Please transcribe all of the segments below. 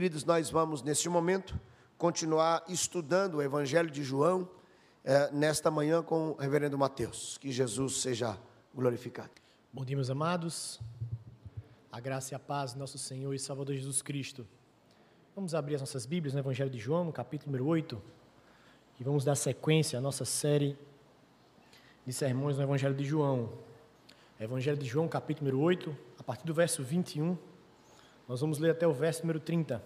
Queridos, nós vamos, neste momento, continuar estudando o Evangelho de João, eh, nesta manhã com o reverendo Mateus. Que Jesus seja glorificado. Bom dia, meus amados. A graça e a paz do nosso Senhor e Salvador Jesus Cristo. Vamos abrir as nossas Bíblias no Evangelho de João, capítulo número 8, e vamos dar sequência à nossa série de sermões no Evangelho de João. Evangelho de João, capítulo número 8, a partir do verso 21. Nós vamos ler até o verso número 30.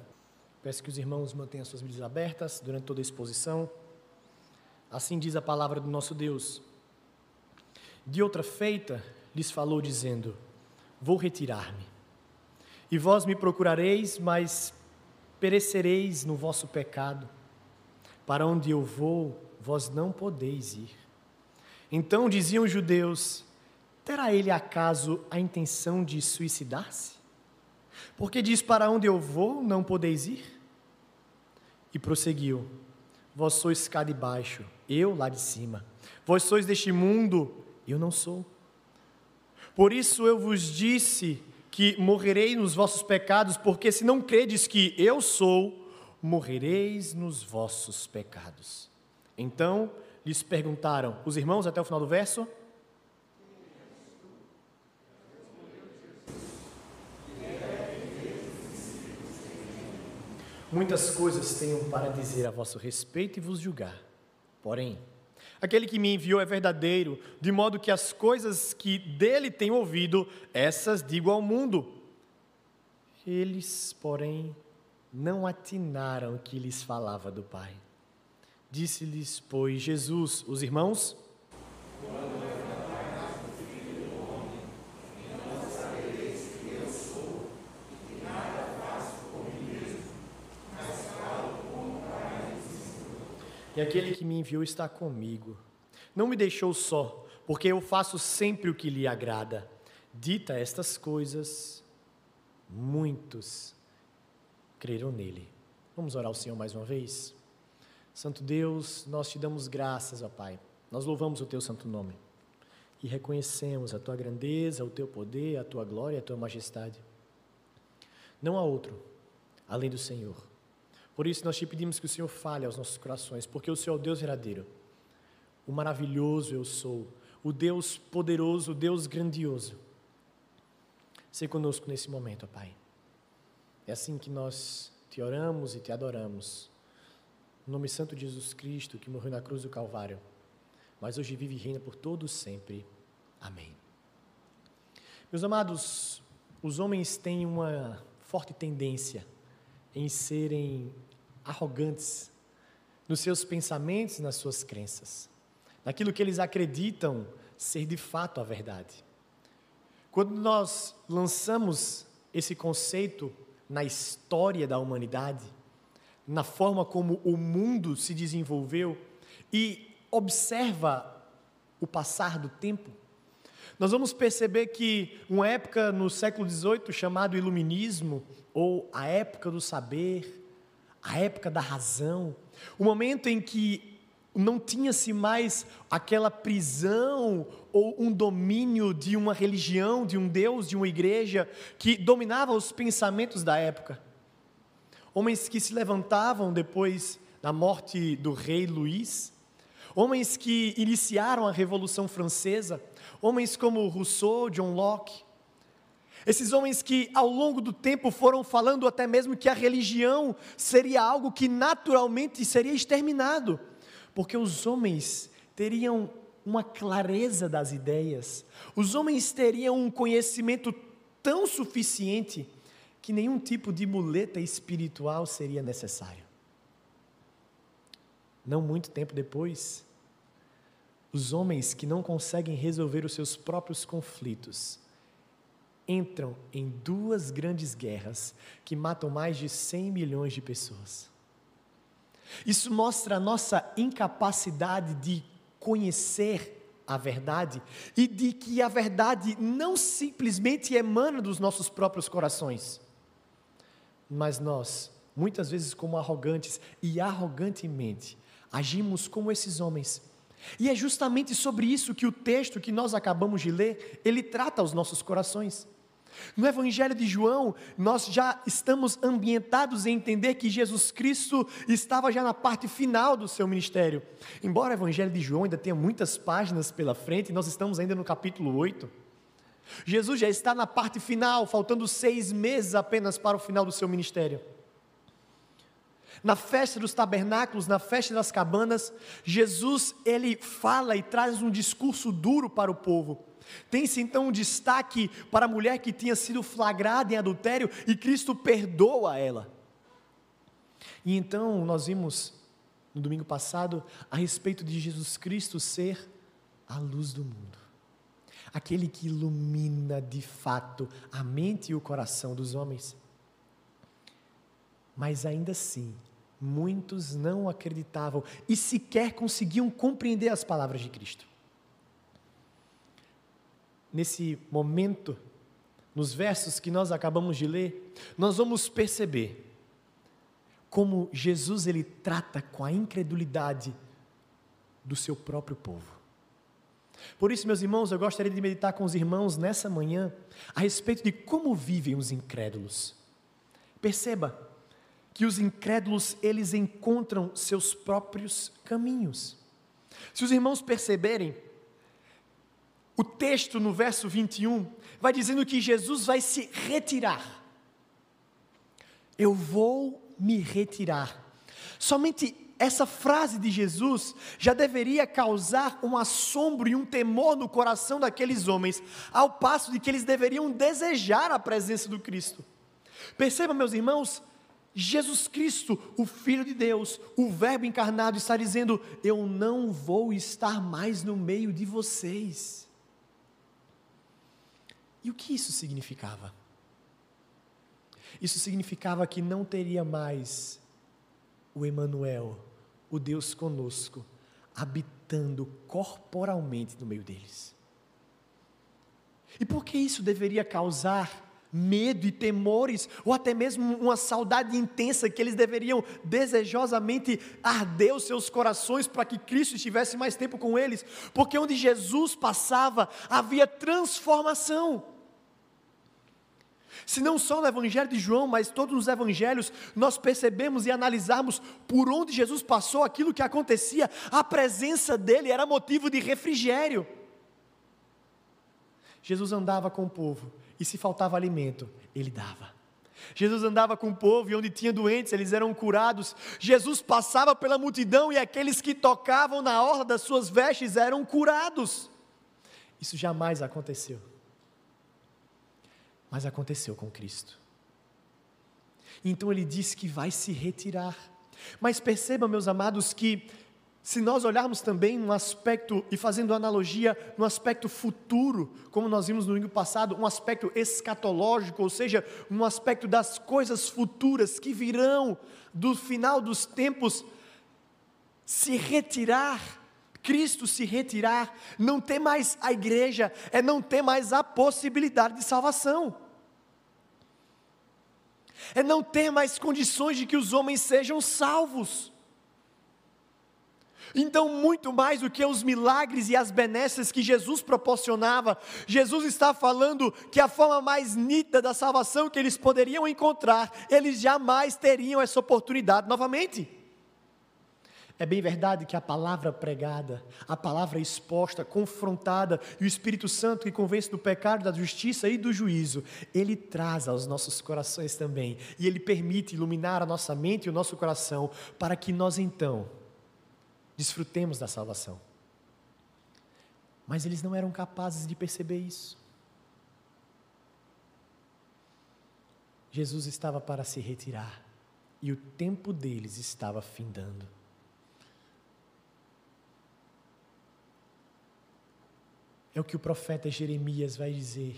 Peço que os irmãos mantenham suas Bíblias abertas durante toda a exposição. Assim diz a palavra do nosso Deus. De outra feita, lhes falou, dizendo: Vou retirar-me. E vós me procurareis, mas perecereis no vosso pecado. Para onde eu vou, vós não podeis ir. Então diziam os judeus: Terá ele acaso a intenção de suicidar-se? Porque diz: Para onde eu vou, não podeis ir? E prosseguiu: Vós sois cá de baixo, eu lá de cima. Vós sois deste mundo, eu não sou. Por isso eu vos disse que morrerei nos vossos pecados, porque se não credes que eu sou, morrereis nos vossos pecados. Então lhes perguntaram os irmãos até o final do verso. Muitas coisas tenho para dizer a vosso respeito e vos julgar. Porém, aquele que me enviou é verdadeiro, de modo que as coisas que dele tenho ouvido, essas digo ao mundo. Eles, porém, não atinaram que lhes falava do Pai. Disse-lhes, pois, Jesus, os irmãos, E aquele que me enviou está comigo. Não me deixou só, porque eu faço sempre o que lhe agrada. Dita estas coisas, muitos creram nele. Vamos orar ao Senhor mais uma vez? Santo Deus, nós te damos graças, ó Pai. Nós louvamos o teu santo nome e reconhecemos a tua grandeza, o teu poder, a tua glória, a tua majestade. Não há outro além do Senhor. Por isso nós te pedimos que o Senhor fale aos nossos corações, porque o Senhor é o Deus verdadeiro. O maravilhoso eu sou, o Deus poderoso, o Deus grandioso. Seja conosco nesse momento, ó Pai. É assim que nós te oramos e te adoramos. No nome santo de Jesus Cristo, que morreu na cruz do Calvário, mas hoje vive e reina por todos sempre. Amém. Meus amados, os homens têm uma forte tendência em serem arrogantes nos seus pensamentos nas suas crenças, naquilo que eles acreditam ser de fato a verdade. Quando nós lançamos esse conceito na história da humanidade, na forma como o mundo se desenvolveu e observa o passar do tempo, nós vamos perceber que uma época no século XVIII chamado Iluminismo, ou a época do saber, a época da razão, o momento em que não tinha-se mais aquela prisão ou um domínio de uma religião, de um Deus, de uma igreja que dominava os pensamentos da época. Homens que se levantavam depois da morte do rei Luís, homens que iniciaram a Revolução Francesa, homens como Rousseau, John Locke, esses homens que ao longo do tempo foram falando até mesmo que a religião seria algo que naturalmente seria exterminado, porque os homens teriam uma clareza das ideias, os homens teriam um conhecimento tão suficiente que nenhum tipo de muleta espiritual seria necessário. Não muito tempo depois, os homens que não conseguem resolver os seus próprios conflitos entram em duas grandes guerras que matam mais de 100 milhões de pessoas. Isso mostra a nossa incapacidade de conhecer a verdade e de que a verdade não simplesmente emana dos nossos próprios corações, mas nós, muitas vezes, como arrogantes e arrogantemente, agimos como esses homens. E é justamente sobre isso que o texto que nós acabamos de ler, ele trata os nossos corações. No Evangelho de João, nós já estamos ambientados em entender que Jesus Cristo estava já na parte final do seu ministério. Embora o Evangelho de João ainda tenha muitas páginas pela frente, nós estamos ainda no capítulo 8. Jesus já está na parte final, faltando seis meses apenas para o final do seu ministério. Na festa dos tabernáculos, na festa das cabanas, Jesus ele fala e traz um discurso duro para o povo. Tem-se então um destaque para a mulher que tinha sido flagrada em adultério e Cristo perdoa ela. E então nós vimos no domingo passado a respeito de Jesus Cristo ser a luz do mundo. Aquele que ilumina de fato a mente e o coração dos homens. Mas ainda assim, muitos não acreditavam e sequer conseguiam compreender as palavras de Cristo nesse momento, nos versos que nós acabamos de ler, nós vamos perceber como Jesus ele trata com a incredulidade do seu próprio povo. Por isso, meus irmãos, eu gostaria de meditar com os irmãos nessa manhã a respeito de como vivem os incrédulos. Perceba que os incrédulos eles encontram seus próprios caminhos. Se os irmãos perceberem, o texto no verso 21 vai dizendo que Jesus vai se retirar. Eu vou me retirar. Somente essa frase de Jesus já deveria causar um assombro e um temor no coração daqueles homens, ao passo de que eles deveriam desejar a presença do Cristo. Perceba, meus irmãos, Jesus Cristo, o Filho de Deus, o Verbo encarnado, está dizendo: Eu não vou estar mais no meio de vocês. E o que isso significava? Isso significava que não teria mais o Emanuel, o Deus conosco, habitando corporalmente no meio deles. E por que isso deveria causar medo e temores, ou até mesmo uma saudade intensa que eles deveriam desejosamente arder os seus corações para que Cristo estivesse mais tempo com eles? Porque onde Jesus passava havia transformação. Se não só no Evangelho de João, mas todos os Evangelhos, nós percebemos e analisarmos por onde Jesus passou, aquilo que acontecia, a presença dele era motivo de refrigério. Jesus andava com o povo e se faltava alimento, ele dava. Jesus andava com o povo e onde tinha doentes, eles eram curados. Jesus passava pela multidão e aqueles que tocavam na orla das suas vestes eram curados. Isso jamais aconteceu mas aconteceu com Cristo. Então ele diz que vai se retirar. Mas percebam, meus amados, que se nós olharmos também no aspecto, e fazendo analogia no aspecto futuro, como nós vimos no domingo passado, um aspecto escatológico, ou seja, um aspecto das coisas futuras que virão do final dos tempos, se retirar, Cristo se retirar, não ter mais a igreja, é não ter mais a possibilidade de salvação é não ter mais condições de que os homens sejam salvos. Então, muito mais do que os milagres e as benesses que Jesus proporcionava, Jesus está falando que a forma mais nítida da salvação que eles poderiam encontrar, eles jamais teriam essa oportunidade novamente. É bem verdade que a palavra pregada, a palavra exposta, confrontada, e o Espírito Santo que convence do pecado, da justiça e do juízo, ele traz aos nossos corações também, e ele permite iluminar a nossa mente e o nosso coração, para que nós então desfrutemos da salvação. Mas eles não eram capazes de perceber isso. Jesus estava para se retirar, e o tempo deles estava findando. É o que o profeta Jeremias vai dizer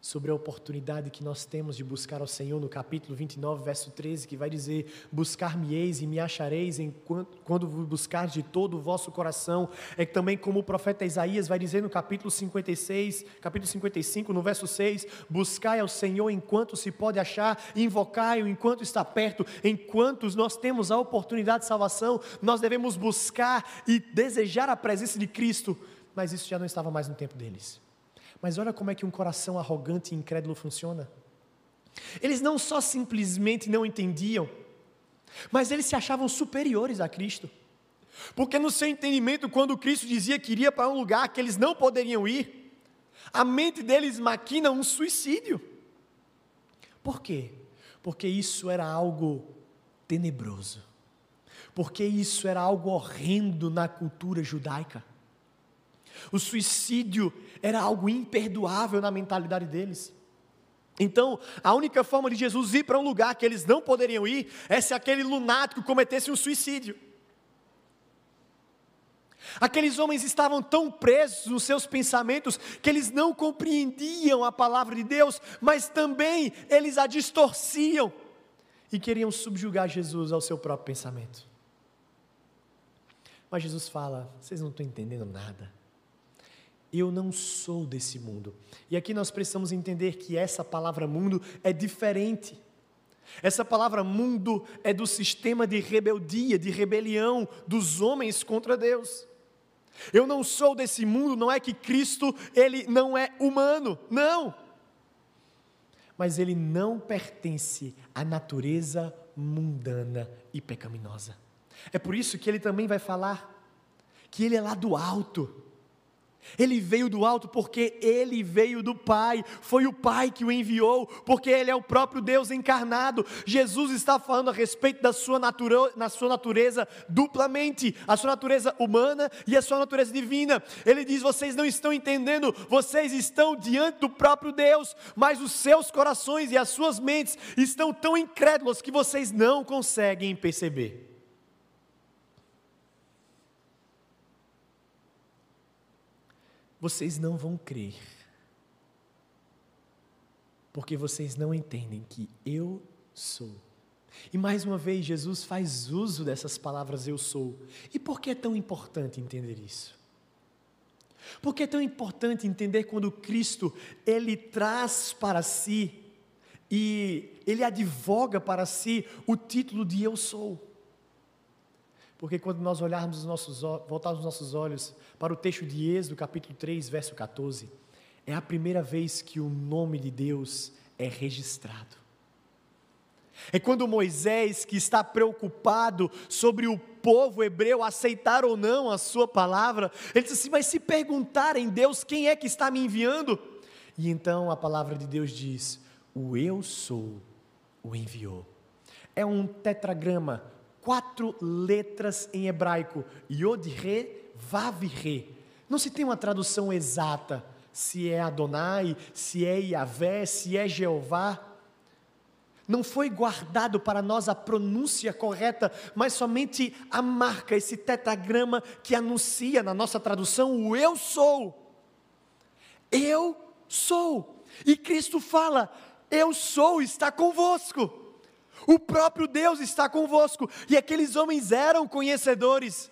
sobre a oportunidade que nós temos de buscar ao Senhor no capítulo 29, verso 13, que vai dizer: Buscar-me-eis e me achareis enquanto, quando vos buscar de todo o vosso coração. É também como o profeta Isaías vai dizer no capítulo 56, capítulo 55, no verso 6: Buscai ao Senhor enquanto se pode achar, invocai-o enquanto está perto. Enquanto nós temos a oportunidade de salvação, nós devemos buscar e desejar a presença de Cristo mas isso já não estava mais no tempo deles. Mas olha como é que um coração arrogante e incrédulo funciona. Eles não só simplesmente não entendiam, mas eles se achavam superiores a Cristo. Porque no seu entendimento, quando Cristo dizia que iria para um lugar que eles não poderiam ir, a mente deles maquina um suicídio. Por quê? Porque isso era algo tenebroso. Porque isso era algo horrendo na cultura judaica. O suicídio era algo imperdoável na mentalidade deles. Então, a única forma de Jesus ir para um lugar que eles não poderiam ir é se aquele lunático cometesse um suicídio. Aqueles homens estavam tão presos nos seus pensamentos que eles não compreendiam a palavra de Deus, mas também eles a distorciam e queriam subjugar Jesus ao seu próprio pensamento. Mas Jesus fala: vocês não estão entendendo nada. Eu não sou desse mundo. E aqui nós precisamos entender que essa palavra mundo é diferente. Essa palavra mundo é do sistema de rebeldia, de rebelião dos homens contra Deus. Eu não sou desse mundo, não é que Cristo, ele não é humano, não. Mas ele não pertence à natureza mundana e pecaminosa. É por isso que ele também vai falar que ele é lá do alto. Ele veio do alto porque ele veio do Pai, foi o Pai que o enviou, porque ele é o próprio Deus encarnado. Jesus está falando a respeito da sua, natura, na sua natureza duplamente, a sua natureza humana e a sua natureza divina. Ele diz: vocês não estão entendendo, vocês estão diante do próprio Deus, mas os seus corações e as suas mentes estão tão incrédulos que vocês não conseguem perceber. Vocês não vão crer. Porque vocês não entendem que eu sou. E mais uma vez, Jesus faz uso dessas palavras eu sou. E por que é tão importante entender isso? Por que é tão importante entender quando Cristo, Ele traz para si e Ele advoga para si o título de eu sou? Porque quando nós olharmos os nossos, voltarmos os nossos olhos para o texto de Êxodo, capítulo 3, verso 14, é a primeira vez que o nome de Deus é registrado. É quando Moisés, que está preocupado sobre o povo hebreu aceitar ou não a sua palavra, ele diz assim: Mas se perguntarem Deus quem é que está me enviando? E então a palavra de Deus diz: O eu sou o enviou. É um tetragrama quatro letras em hebraico: Yod, Re, Vav, Re. Não se tem uma tradução exata se é Adonai, se é Yahvé, se é Jeová. Não foi guardado para nós a pronúncia correta, mas somente a marca, esse tetragrama que anuncia na nossa tradução o eu sou. Eu sou. E Cristo fala: Eu sou, está convosco. O próprio Deus está convosco. E aqueles homens eram conhecedores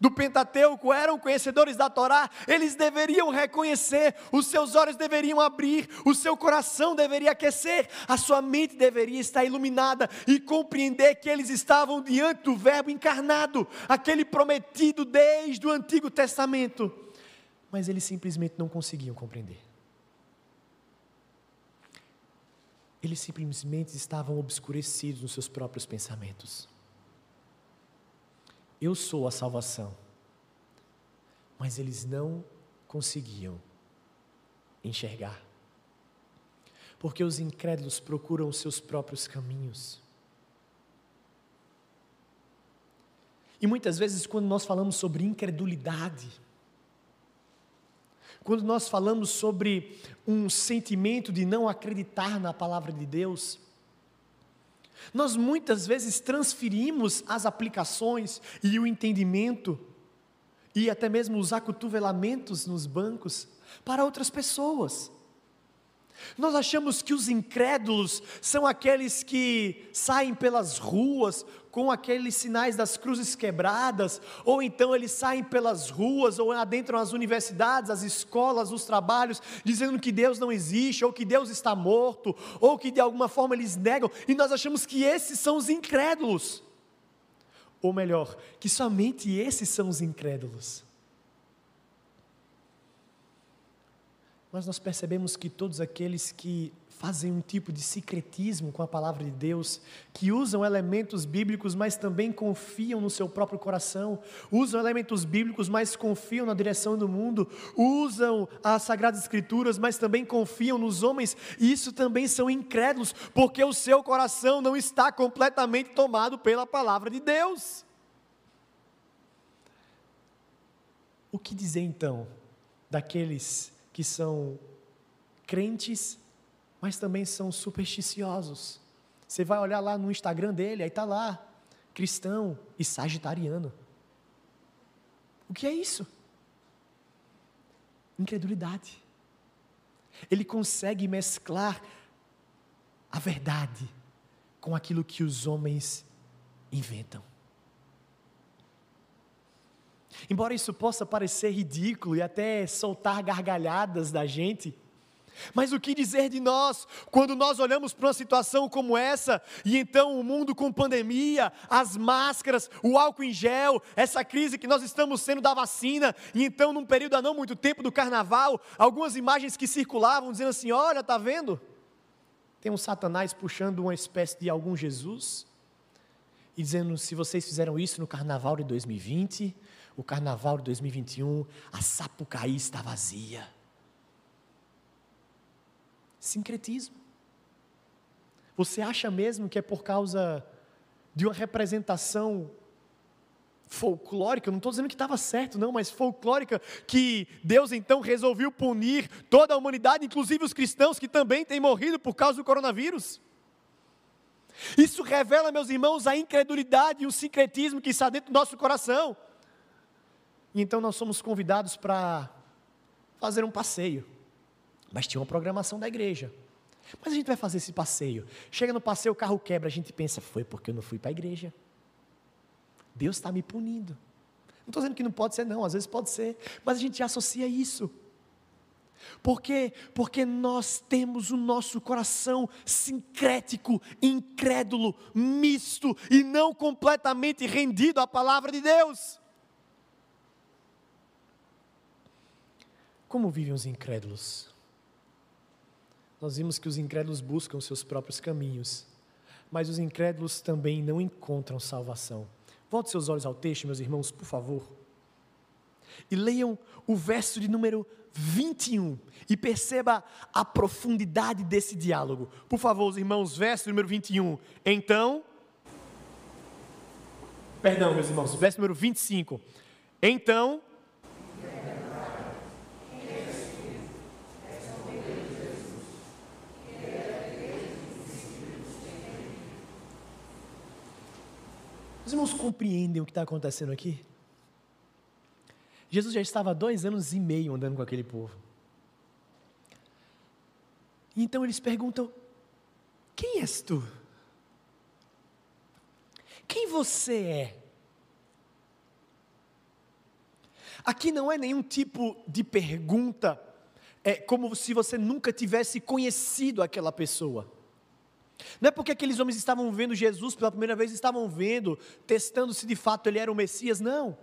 do Pentateuco, eram conhecedores da Torá, eles deveriam reconhecer, os seus olhos deveriam abrir, o seu coração deveria aquecer, a sua mente deveria estar iluminada e compreender que eles estavam diante do Verbo encarnado, aquele prometido desde o Antigo Testamento. Mas eles simplesmente não conseguiam compreender. Eles simplesmente estavam obscurecidos nos seus próprios pensamentos. Eu sou a salvação. Mas eles não conseguiam enxergar. Porque os incrédulos procuram os seus próprios caminhos. E muitas vezes, quando nós falamos sobre incredulidade, quando nós falamos sobre um sentimento de não acreditar na palavra de Deus, nós muitas vezes transferimos as aplicações e o entendimento e até mesmo os acotovelamentos nos bancos para outras pessoas. Nós achamos que os incrédulos são aqueles que saem pelas ruas com aqueles sinais das cruzes quebradas, ou então eles saem pelas ruas ou adentram as universidades, as escolas, os trabalhos, dizendo que Deus não existe, ou que Deus está morto, ou que de alguma forma eles negam, e nós achamos que esses são os incrédulos. Ou melhor, que somente esses são os incrédulos. Mas nós percebemos que todos aqueles que fazem um tipo de secretismo com a palavra de Deus, que usam elementos bíblicos, mas também confiam no seu próprio coração, usam elementos bíblicos, mas confiam na direção do mundo, usam as Sagradas Escrituras, mas também confiam nos homens, isso também são incrédulos, porque o seu coração não está completamente tomado pela palavra de Deus. O que dizer então daqueles que são crentes mas também são supersticiosos. Você vai olhar lá no Instagram dele, aí está lá, cristão e sagitariano. O que é isso? Incredulidade. Ele consegue mesclar a verdade com aquilo que os homens inventam. Embora isso possa parecer ridículo e até soltar gargalhadas da gente, mas o que dizer de nós quando nós olhamos para uma situação como essa e então o mundo com pandemia, as máscaras, o álcool em gel, essa crise que nós estamos sendo da vacina e então num período há não muito tempo do carnaval, algumas imagens que circulavam dizendo assim: "Olha, tá vendo? Tem um Satanás puxando uma espécie de algum Jesus e dizendo: se vocês fizeram isso no carnaval de 2020, o carnaval de 2021, a Sapucaí está vazia." Sincretismo. Você acha mesmo que é por causa de uma representação folclórica, eu não estou dizendo que estava certo, não, mas folclórica, que Deus então resolveu punir toda a humanidade, inclusive os cristãos que também têm morrido por causa do coronavírus? Isso revela, meus irmãos, a incredulidade e o sincretismo que está dentro do nosso coração. E então nós somos convidados para fazer um passeio. Mas tinha uma programação da igreja. Mas a gente vai fazer esse passeio. Chega no passeio, o carro quebra, a gente pensa, foi porque eu não fui para a igreja. Deus está me punindo. Não estou dizendo que não pode ser, não, às vezes pode ser, mas a gente associa isso. Por quê? Porque nós temos o nosso coração sincrético, incrédulo, misto e não completamente rendido à palavra de Deus. Como vivem os incrédulos? nós vimos que os incrédulos buscam seus próprios caminhos, mas os incrédulos também não encontram salvação. Volte seus olhos ao texto, meus irmãos, por favor. E leiam o verso de número 21 e perceba a profundidade desse diálogo. Por favor, os irmãos, verso número 21. Então. Perdão, meus irmãos, verso número 25. Então Os irmãos compreendem o que está acontecendo aqui? Jesus já estava há dois anos e meio andando com aquele povo. Então eles perguntam: Quem és tu? Quem você é? Aqui não é nenhum tipo de pergunta, é como se você nunca tivesse conhecido aquela pessoa. Não é porque aqueles homens estavam vendo Jesus pela primeira vez, estavam vendo, testando se de fato ele era o Messias, não.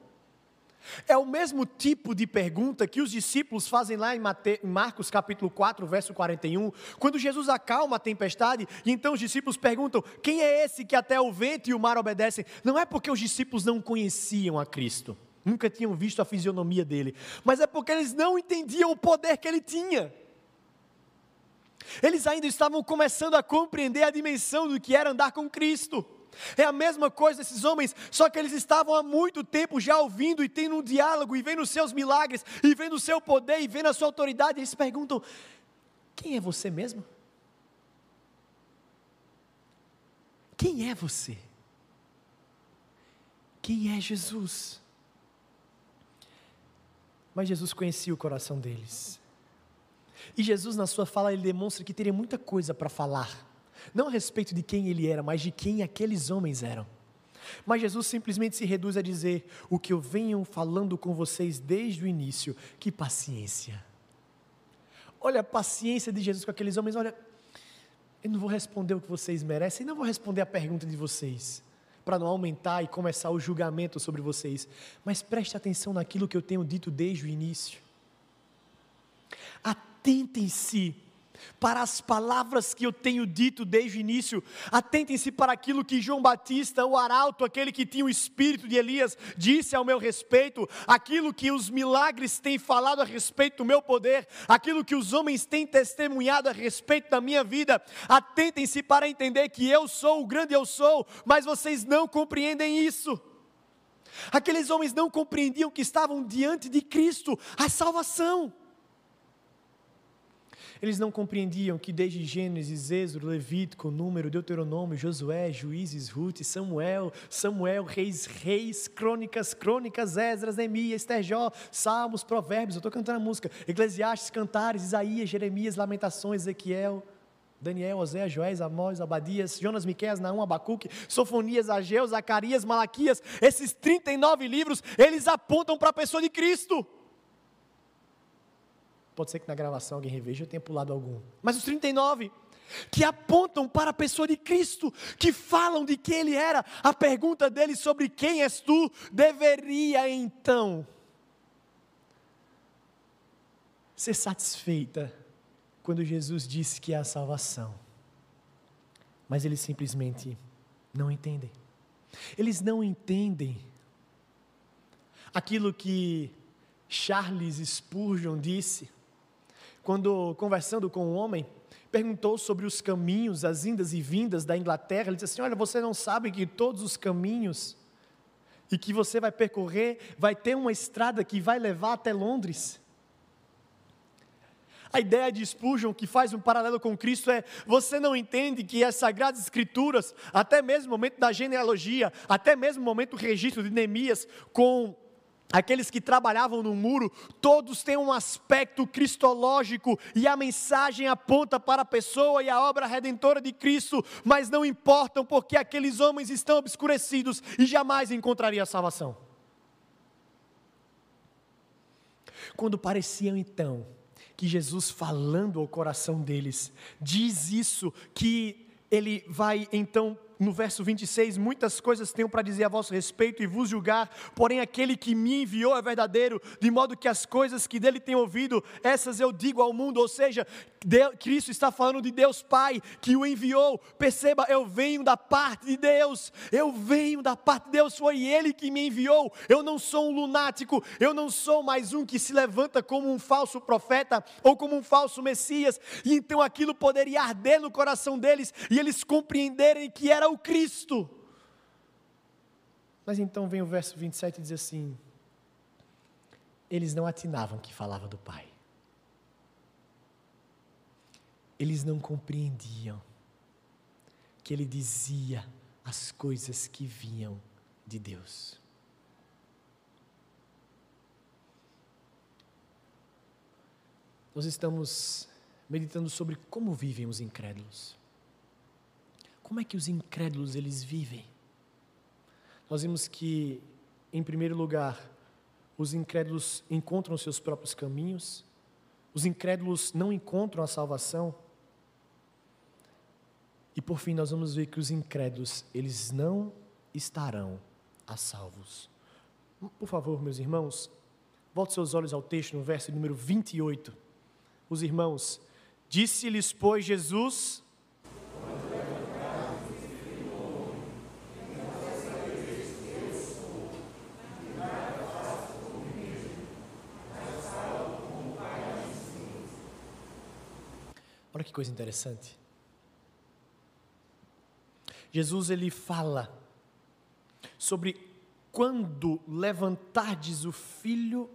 É o mesmo tipo de pergunta que os discípulos fazem lá em Marcos capítulo 4, verso 41, quando Jesus acalma a tempestade, e então os discípulos perguntam: quem é esse que até o vento e o mar obedecem? Não é porque os discípulos não conheciam a Cristo, nunca tinham visto a fisionomia dele, mas é porque eles não entendiam o poder que ele tinha. Eles ainda estavam começando a compreender a dimensão do que era andar com Cristo. É a mesma coisa esses homens, só que eles estavam há muito tempo já ouvindo e tendo um diálogo e vendo os seus milagres e vendo o seu poder e vendo a sua autoridade. Eles perguntam: Quem é você mesmo? Quem é você? Quem é Jesus? Mas Jesus conhecia o coração deles. E Jesus, na sua fala, ele demonstra que teria muita coisa para falar, não a respeito de quem ele era, mas de quem aqueles homens eram. Mas Jesus simplesmente se reduz a dizer: O que eu venho falando com vocês desde o início, que paciência. Olha a paciência de Jesus com aqueles homens. Olha, eu não vou responder o que vocês merecem, não vou responder a pergunta de vocês, para não aumentar e começar o julgamento sobre vocês. Mas preste atenção naquilo que eu tenho dito desde o início. Atentem-se para as palavras que eu tenho dito desde o início. Atentem-se para aquilo que João Batista, o arauto, aquele que tinha o espírito de Elias, disse ao meu respeito, aquilo que os milagres têm falado a respeito do meu poder, aquilo que os homens têm testemunhado a respeito da minha vida. Atentem-se para entender que eu sou o grande eu sou, mas vocês não compreendem isso. Aqueles homens não compreendiam que estavam diante de Cristo, a salvação. Eles não compreendiam que desde Gênesis, Êxodo, Levítico, Número, Deuteronômio, Josué, Juízes, Ruth, Samuel, Samuel, Reis, Reis, Crônicas, Crônicas, Esdras, Neemias, Terjó, Salmos, Provérbios, eu estou cantando a música, Eclesiastes, Cantares, Isaías, Jeremias, Lamentações, Ezequiel, Daniel, Oséias, Joés, Amós, Abadias, Jonas, Miqueias, Naum, Abacuque, Sofonias, Ageu, Zacarias, Malaquias, esses 39 livros, eles apontam para a pessoa de Cristo. Pode ser que na gravação alguém reveja, eu tenha pulado algum. Mas os 39 que apontam para a pessoa de Cristo, que falam de quem ele era. A pergunta dele sobre quem és tu deveria então ser satisfeita quando Jesus disse que é a salvação. Mas eles simplesmente não entendem. Eles não entendem aquilo que Charles Spurgeon disse quando conversando com um homem, perguntou sobre os caminhos, as indas e vindas da Inglaterra. Ele disse assim: Olha, você não sabe que todos os caminhos e que você vai percorrer vai ter uma estrada que vai levar até Londres. A ideia de Spurgeon, que faz um paralelo com Cristo, é: você não entende que as Sagradas Escrituras, até mesmo o momento da genealogia, até mesmo o momento do registro de Neemias, com Aqueles que trabalhavam no muro, todos têm um aspecto cristológico e a mensagem aponta para a pessoa e a obra redentora de Cristo, mas não importam porque aqueles homens estão obscurecidos e jamais encontrariam a salvação. Quando pareciam então que Jesus falando ao coração deles, diz isso que ele vai então no verso 26, muitas coisas tenho para dizer a vosso respeito e vos julgar, porém aquele que me enviou é verdadeiro, de modo que as coisas que dele tenho ouvido, essas eu digo ao mundo, ou seja, Cristo está falando de Deus Pai, que o enviou, perceba, eu venho da parte de Deus, eu venho da parte de Deus, foi Ele que me enviou, eu não sou um lunático, eu não sou mais um que se levanta como um falso profeta, ou como um falso Messias, e então aquilo poderia arder no coração deles, e eles compreenderem que era o Cristo. Mas então vem o verso 27 e diz assim: Eles não atinavam que falava do Pai. Eles não compreendiam que ele dizia as coisas que vinham de Deus. Nós estamos meditando sobre como vivem os incrédulos. Como é que os incrédulos eles vivem? Nós vimos que, em primeiro lugar, os incrédulos encontram seus próprios caminhos, os incrédulos não encontram a salvação. E por fim nós vamos ver que os incrédulos, eles não estarão a salvos. Por favor, meus irmãos, volte seus olhos ao texto no verso número 28. Os irmãos, disse-lhes, pois, Jesus, coisa interessante. Jesus ele fala sobre quando levantardes o filho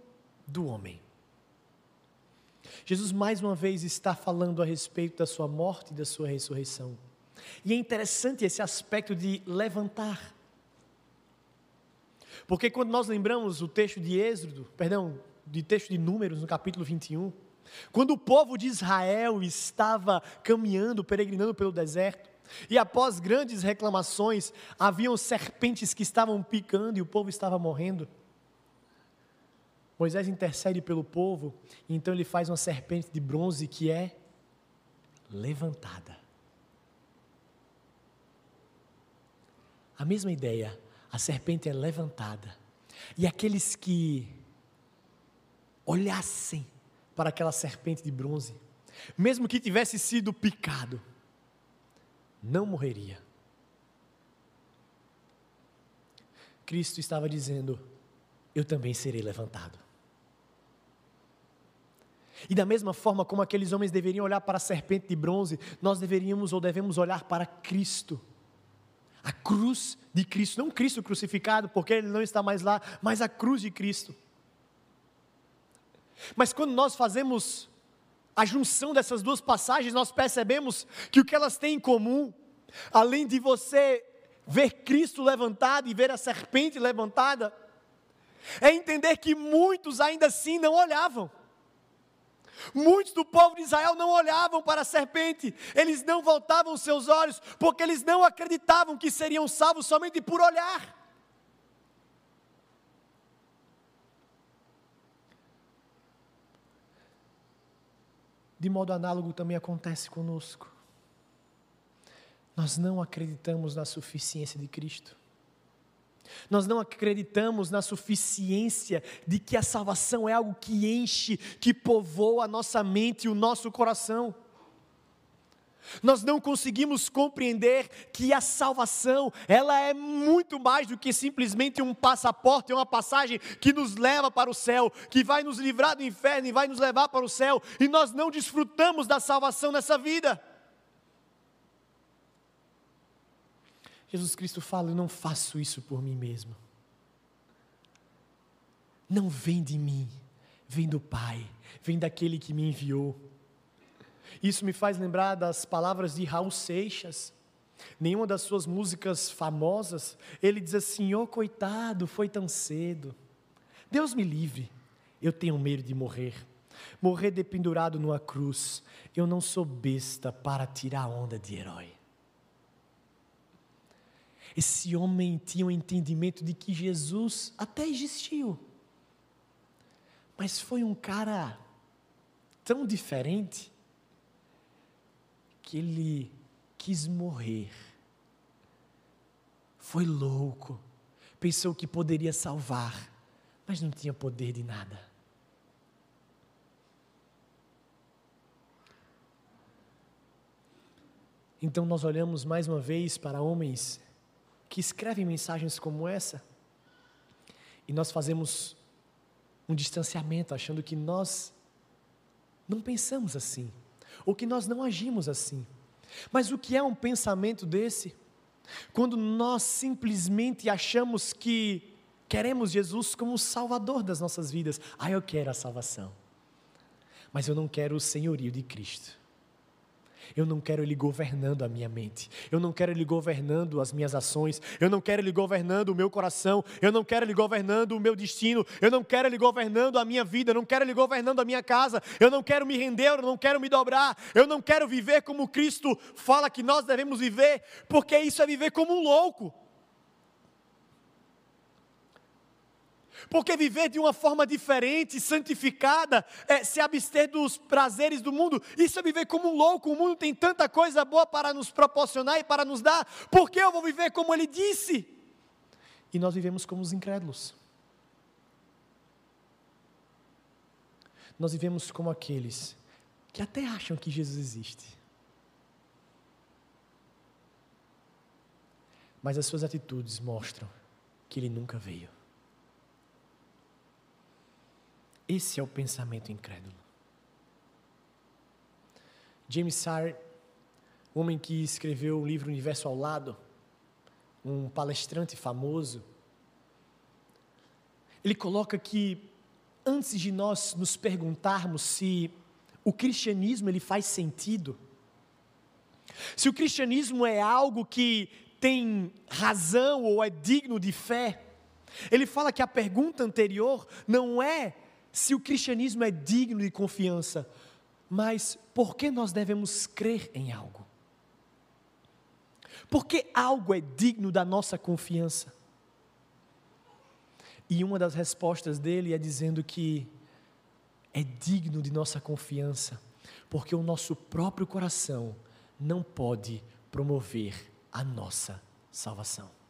do homem. Jesus mais uma vez está falando a respeito da sua morte e da sua ressurreição. E é interessante esse aspecto de levantar. Porque quando nós lembramos o texto de Êxodo, perdão, de texto de Números no capítulo 21, quando o povo de Israel estava caminhando, peregrinando pelo deserto, e após grandes reclamações, haviam serpentes que estavam picando e o povo estava morrendo. Moisés intercede pelo povo, e então ele faz uma serpente de bronze que é levantada. A mesma ideia, a serpente é levantada. E aqueles que olhassem para aquela serpente de bronze, mesmo que tivesse sido picado, não morreria. Cristo estava dizendo: Eu também serei levantado. E da mesma forma como aqueles homens deveriam olhar para a serpente de bronze, nós deveríamos ou devemos olhar para Cristo. A cruz de Cristo, não Cristo crucificado, porque ele não está mais lá, mas a cruz de Cristo. Mas quando nós fazemos a junção dessas duas passagens, nós percebemos que o que elas têm em comum, além de você ver Cristo levantado e ver a serpente levantada, é entender que muitos ainda assim não olhavam. Muitos do povo de Israel não olhavam para a serpente, eles não voltavam seus olhos, porque eles não acreditavam que seriam salvos somente por olhar. De modo análogo também acontece conosco. Nós não acreditamos na suficiência de Cristo. Nós não acreditamos na suficiência de que a salvação é algo que enche, que povoa a nossa mente e o nosso coração. Nós não conseguimos compreender que a salvação, ela é muito mais do que simplesmente um passaporte, uma passagem que nos leva para o céu, que vai nos livrar do inferno e vai nos levar para o céu, e nós não desfrutamos da salvação nessa vida. Jesus Cristo fala: Eu não faço isso por mim mesmo. Não vem de mim, vem do Pai, vem daquele que me enviou. Isso me faz lembrar das palavras de Raul Seixas. Nenhuma das suas músicas famosas, ele diz assim: "Oh, coitado, foi tão cedo. Deus me livre. Eu tenho medo de morrer. Morrer dependurado numa cruz. Eu não sou besta para tirar onda de herói." Esse homem tinha o um entendimento de que Jesus até existiu, mas foi um cara tão diferente que ele quis morrer. Foi louco, pensou que poderia salvar, mas não tinha poder de nada. Então nós olhamos mais uma vez para homens que escrevem mensagens como essa e nós fazemos um distanciamento achando que nós não pensamos assim, ou que nós não agimos assim. Mas o que é um pensamento desse? Quando nós simplesmente achamos que queremos Jesus como o salvador das nossas vidas. Ah, eu quero a salvação. Mas eu não quero o senhorio de Cristo. Eu não quero Ele governando a minha mente. Eu não quero Ele governando as minhas ações. Eu não quero Ele governando o meu coração. Eu não quero Ele governando o meu destino. Eu não quero Ele governando a minha vida. Eu não quero Ele governando a minha casa. Eu não quero me render. Eu não quero me dobrar. Eu não quero viver como Cristo fala que nós devemos viver, porque isso é viver como um louco. Porque viver de uma forma diferente, santificada, é se abster dos prazeres do mundo, isso é viver como um louco. O mundo tem tanta coisa boa para nos proporcionar e para nos dar, por que eu vou viver como ele disse? E nós vivemos como os incrédulos. Nós vivemos como aqueles que até acham que Jesus existe. Mas as suas atitudes mostram que ele nunca veio. Esse é o pensamento incrédulo. James Sire, homem que escreveu o livro Universo ao Lado, um palestrante famoso, ele coloca que antes de nós nos perguntarmos se o cristianismo ele faz sentido, se o cristianismo é algo que tem razão ou é digno de fé, ele fala que a pergunta anterior não é se o cristianismo é digno de confiança, mas por que nós devemos crer em algo? Porque algo é digno da nossa confiança? E uma das respostas dele é dizendo que é digno de nossa confiança, porque o nosso próprio coração não pode promover a nossa salvação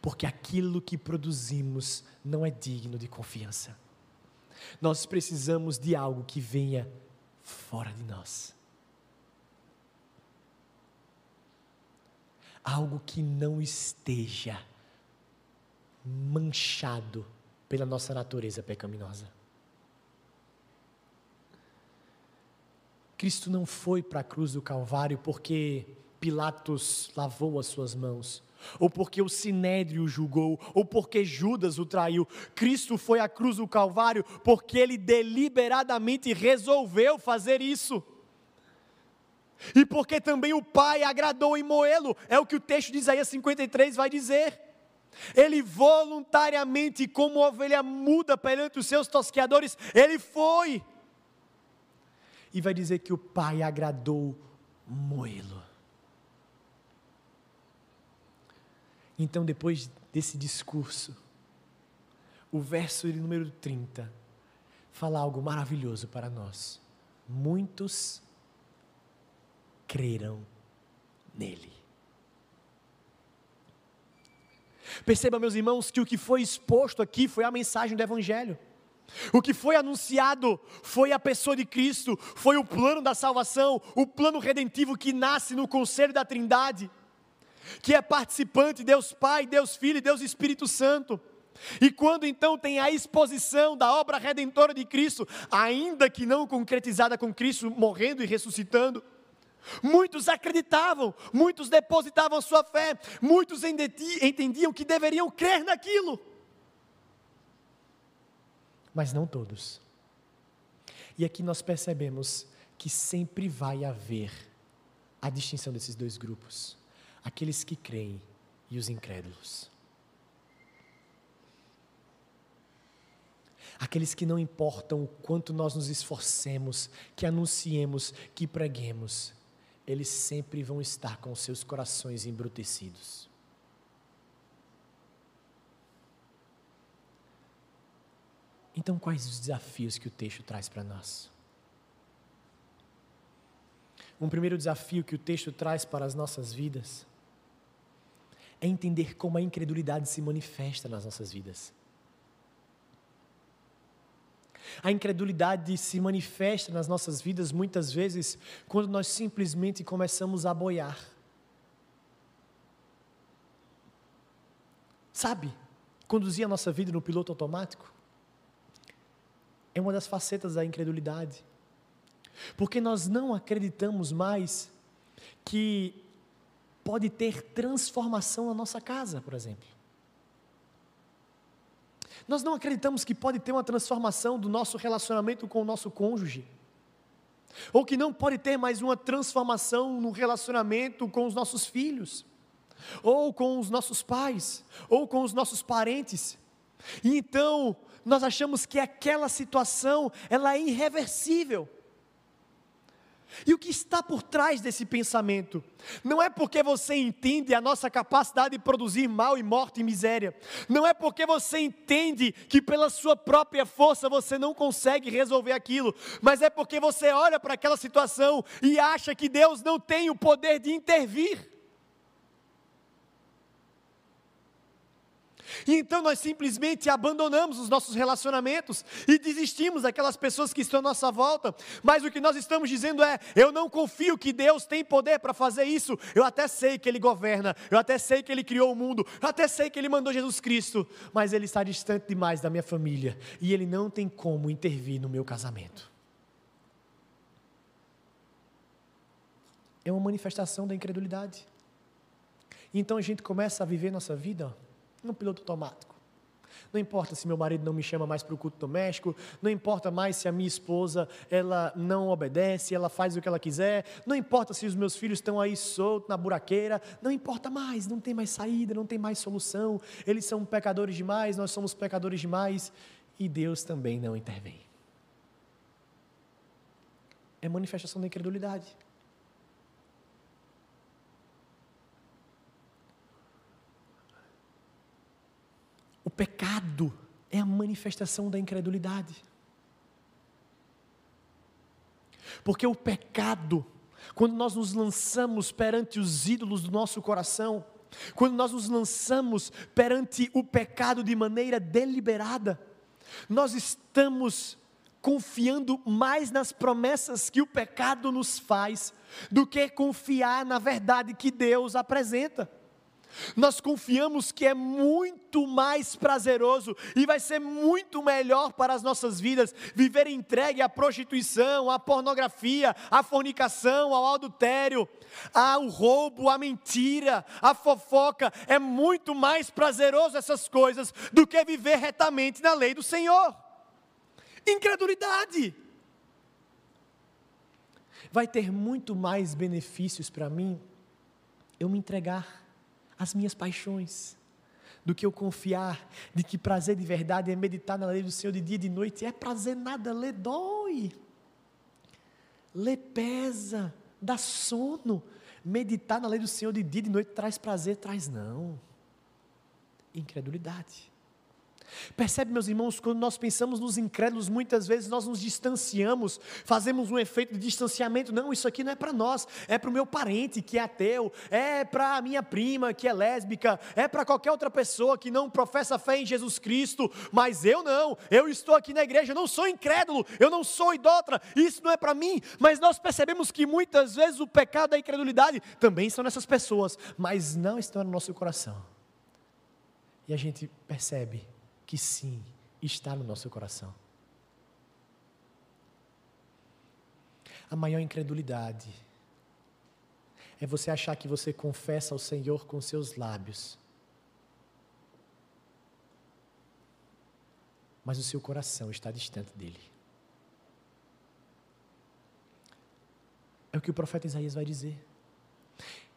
porque aquilo que produzimos não é digno de confiança. Nós precisamos de algo que venha fora de nós. Algo que não esteja manchado pela nossa natureza pecaminosa. Cristo não foi para a cruz do Calvário porque Pilatos lavou as suas mãos, ou porque o sinédrio o julgou, ou porque Judas o traiu. Cristo foi à cruz do Calvário porque ele deliberadamente resolveu fazer isso. E porque também o Pai agradou em Moelo, é o que o texto de Isaías 53 vai dizer. Ele voluntariamente, como ovelha muda perante os seus tosqueadores, ele foi e vai dizer que o pai agradou Moelo. Então, depois desse discurso, o verso número 30 fala algo maravilhoso para nós. Muitos crerão nele. Perceba, meus irmãos, que o que foi exposto aqui foi a mensagem do Evangelho. O que foi anunciado foi a pessoa de Cristo, foi o plano da salvação, o plano redentivo que nasce no conselho da Trindade, que é participante Deus Pai, Deus Filho e Deus Espírito Santo. E quando então tem a exposição da obra redentora de Cristo, ainda que não concretizada com Cristo morrendo e ressuscitando, muitos acreditavam, muitos depositavam sua fé, muitos entendiam que deveriam crer naquilo mas não todos. E aqui nós percebemos que sempre vai haver a distinção desses dois grupos: aqueles que creem e os incrédulos. Aqueles que não importam o quanto nós nos esforcemos, que anunciemos, que preguemos, eles sempre vão estar com seus corações embrutecidos. Então, quais os desafios que o texto traz para nós? Um primeiro desafio que o texto traz para as nossas vidas é entender como a incredulidade se manifesta nas nossas vidas. A incredulidade se manifesta nas nossas vidas muitas vezes quando nós simplesmente começamos a boiar. Sabe, conduzir a nossa vida no piloto automático é uma das facetas da incredulidade. Porque nós não acreditamos mais que pode ter transformação na nossa casa, por exemplo. Nós não acreditamos que pode ter uma transformação do nosso relacionamento com o nosso cônjuge. Ou que não pode ter mais uma transformação no relacionamento com os nossos filhos, ou com os nossos pais, ou com os nossos parentes. E então, nós achamos que aquela situação ela é irreversível. E o que está por trás desse pensamento? Não é porque você entende a nossa capacidade de produzir mal e morte e miséria. Não é porque você entende que pela sua própria força você não consegue resolver aquilo. Mas é porque você olha para aquela situação e acha que Deus não tem o poder de intervir. E então nós simplesmente abandonamos os nossos relacionamentos e desistimos daquelas pessoas que estão à nossa volta. Mas o que nós estamos dizendo é: eu não confio que Deus tem poder para fazer isso. Eu até sei que Ele governa, eu até sei que Ele criou o mundo, eu até sei que Ele mandou Jesus Cristo, mas Ele está distante demais da minha família e Ele não tem como intervir no meu casamento. É uma manifestação da incredulidade. Então a gente começa a viver nossa vida no piloto automático. Não importa se meu marido não me chama mais para o culto doméstico, não importa mais se a minha esposa ela não obedece, ela faz o que ela quiser, não importa se os meus filhos estão aí soltos na buraqueira, não importa mais, não tem mais saída, não tem mais solução. Eles são pecadores demais, nós somos pecadores demais e Deus também não intervém. É manifestação da incredulidade. Pecado é a manifestação da incredulidade. Porque o pecado, quando nós nos lançamos perante os ídolos do nosso coração, quando nós nos lançamos perante o pecado de maneira deliberada, Nós estamos confiando mais nas promessas que o pecado nos faz do que confiar na verdade que Deus apresenta. Nós confiamos que é muito mais prazeroso e vai ser muito melhor para as nossas vidas viver entregue à prostituição, à pornografia, à fornicação, ao adultério, ao roubo, à mentira, à fofoca. É muito mais prazeroso essas coisas do que viver retamente na lei do Senhor. Incredulidade. Vai ter muito mais benefícios para mim eu me entregar às minhas paixões do que eu confiar de que prazer de verdade é meditar na lei do Senhor de dia e de noite. É prazer nada, lê dói, lê pesa, dá sono. Meditar na lei do Senhor de dia e de noite traz prazer, traz não. Incredulidade. Percebe, meus irmãos, quando nós pensamos nos incrédulos, muitas vezes nós nos distanciamos, fazemos um efeito de distanciamento. Não, isso aqui não é para nós, é para o meu parente que é ateu, é para a minha prima que é lésbica, é para qualquer outra pessoa que não professa fé em Jesus Cristo, mas eu não, eu estou aqui na igreja, eu não sou incrédulo, eu não sou idólatra, isso não é para mim. Mas nós percebemos que muitas vezes o pecado da incredulidade também estão nessas pessoas, mas não estão no nosso coração. E a gente percebe que sim, está no nosso coração. A maior incredulidade é você achar que você confessa ao Senhor com seus lábios, mas o seu coração está distante dele. É o que o profeta Isaías vai dizer.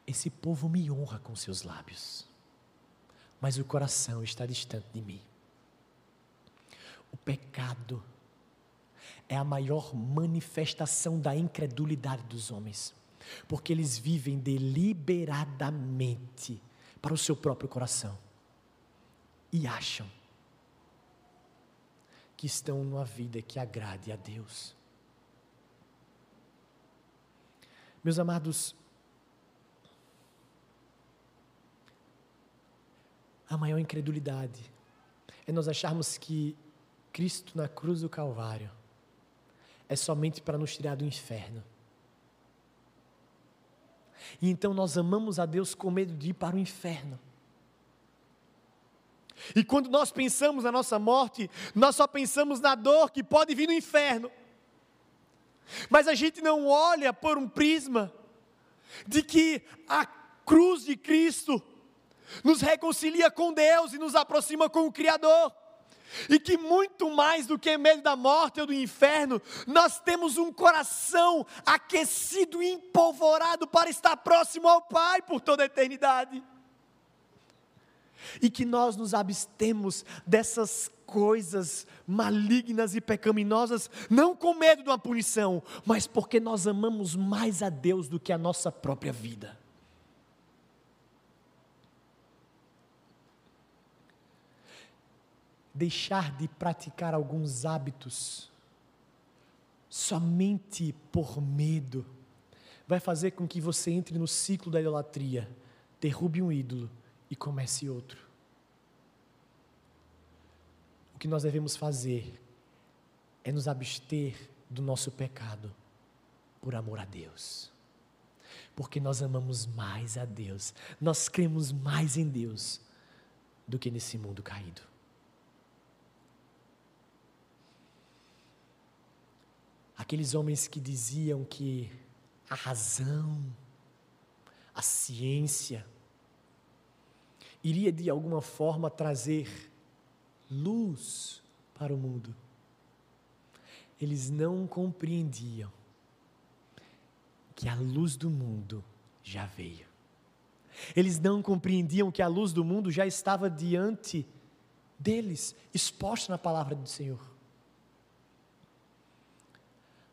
Esse povo me honra com seus lábios, mas o coração está distante de mim. O pecado é a maior manifestação da incredulidade dos homens, porque eles vivem deliberadamente para o seu próprio coração e acham que estão numa vida que agrade a Deus. Meus amados, a maior incredulidade é nós acharmos que Cristo na cruz do Calvário é somente para nos tirar do inferno. E então nós amamos a Deus com medo de ir para o inferno. E quando nós pensamos na nossa morte, nós só pensamos na dor que pode vir no inferno. Mas a gente não olha por um prisma de que a cruz de Cristo nos reconcilia com Deus e nos aproxima com o Criador. E que muito mais do que medo da morte ou do inferno, nós temos um coração aquecido e empolvorado para estar próximo ao Pai por toda a eternidade. E que nós nos abstemos dessas coisas malignas e pecaminosas, não com medo de uma punição, mas porque nós amamos mais a Deus do que a nossa própria vida. Deixar de praticar alguns hábitos somente por medo vai fazer com que você entre no ciclo da idolatria, derrube um ídolo e comece outro. O que nós devemos fazer é nos abster do nosso pecado por amor a Deus. Porque nós amamos mais a Deus, nós cremos mais em Deus do que nesse mundo caído. Aqueles homens que diziam que a razão, a ciência, iria de alguma forma trazer luz para o mundo. Eles não compreendiam que a luz do mundo já veio. Eles não compreendiam que a luz do mundo já estava diante deles, exposta na palavra do Senhor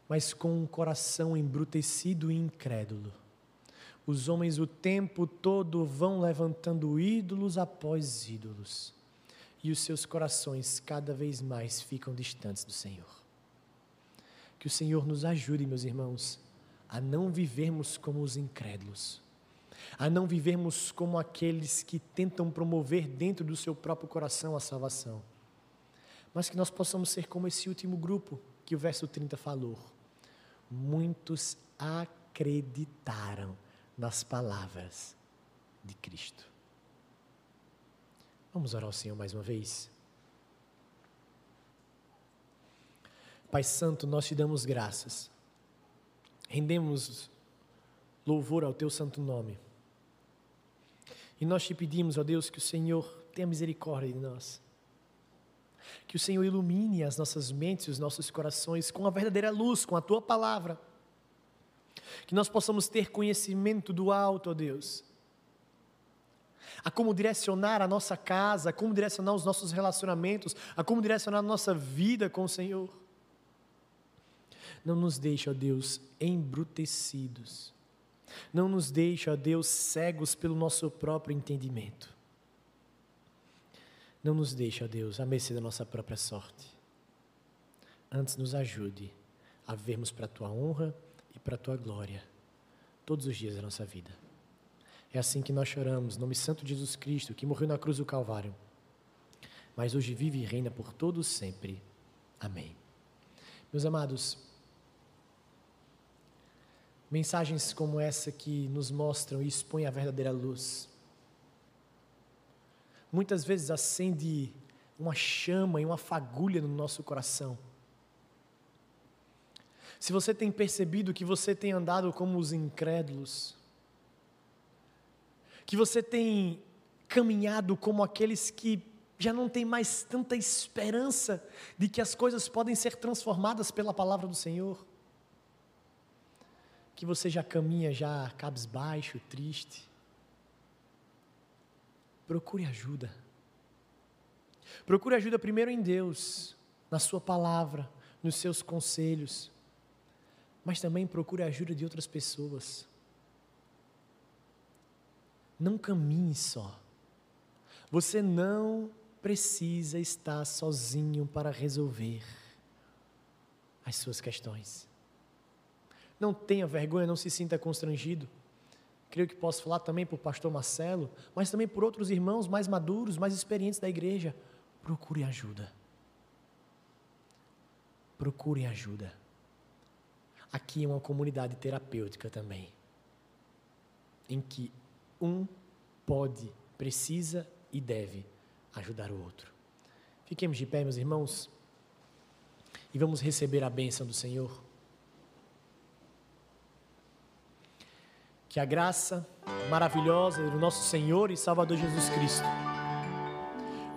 mas com um coração embrutecido e incrédulo. Os homens o tempo todo vão levantando ídolos após ídolos, e os seus corações cada vez mais ficam distantes do Senhor. Que o Senhor nos ajude, meus irmãos, a não vivermos como os incrédulos, a não vivermos como aqueles que tentam promover dentro do seu próprio coração a salvação mas que nós possamos ser como esse último grupo que o verso 30 falou. Muitos acreditaram nas palavras de Cristo. Vamos orar ao Senhor mais uma vez? Pai Santo, nós te damos graças. Rendemos louvor ao teu santo nome. E nós te pedimos, ó Deus, que o Senhor tenha misericórdia de nós. Que o Senhor ilumine as nossas mentes e os nossos corações com a verdadeira luz, com a tua palavra. Que nós possamos ter conhecimento do alto, ó Deus. A como direcionar a nossa casa, a como direcionar os nossos relacionamentos, a como direcionar a nossa vida com o Senhor. Não nos deixe, ó Deus, embrutecidos. Não nos deixe, ó Deus, cegos pelo nosso próprio entendimento. Não nos deixe, ó Deus, à mercê da nossa própria sorte. Antes nos ajude a vermos para a tua honra e para a tua glória todos os dias da nossa vida. É assim que nós choramos, nome santo de Jesus Cristo, que morreu na cruz do Calvário, mas hoje vive e reina por todos sempre. Amém. Meus amados, Mensagens como essa que nos mostram e expõem a verdadeira luz. Muitas vezes acende uma chama e uma fagulha no nosso coração. Se você tem percebido que você tem andado como os incrédulos, que você tem caminhado como aqueles que já não têm mais tanta esperança de que as coisas podem ser transformadas pela palavra do Senhor, que você já caminha já cabisbaixo, triste. Procure ajuda. Procure ajuda primeiro em Deus, na Sua palavra, nos seus conselhos, mas também procure ajuda de outras pessoas. Não caminhe só. Você não precisa estar sozinho para resolver as suas questões. Não tenha vergonha, não se sinta constrangido. Creio que posso falar também por pastor Marcelo, mas também por outros irmãos mais maduros, mais experientes da igreja. Procure ajuda. Procure ajuda. Aqui é uma comunidade terapêutica também, em que um pode, precisa e deve ajudar o outro. Fiquemos de pé, meus irmãos, e vamos receber a bênção do Senhor. Que a graça maravilhosa do nosso Senhor e Salvador Jesus Cristo,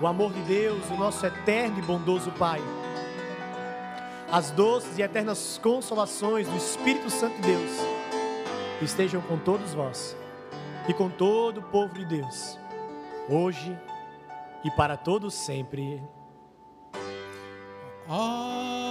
o amor de Deus, o nosso eterno e bondoso Pai, as doces e eternas consolações do Espírito Santo de Deus estejam com todos vós e com todo o povo de Deus, hoje e para todos sempre. Ah.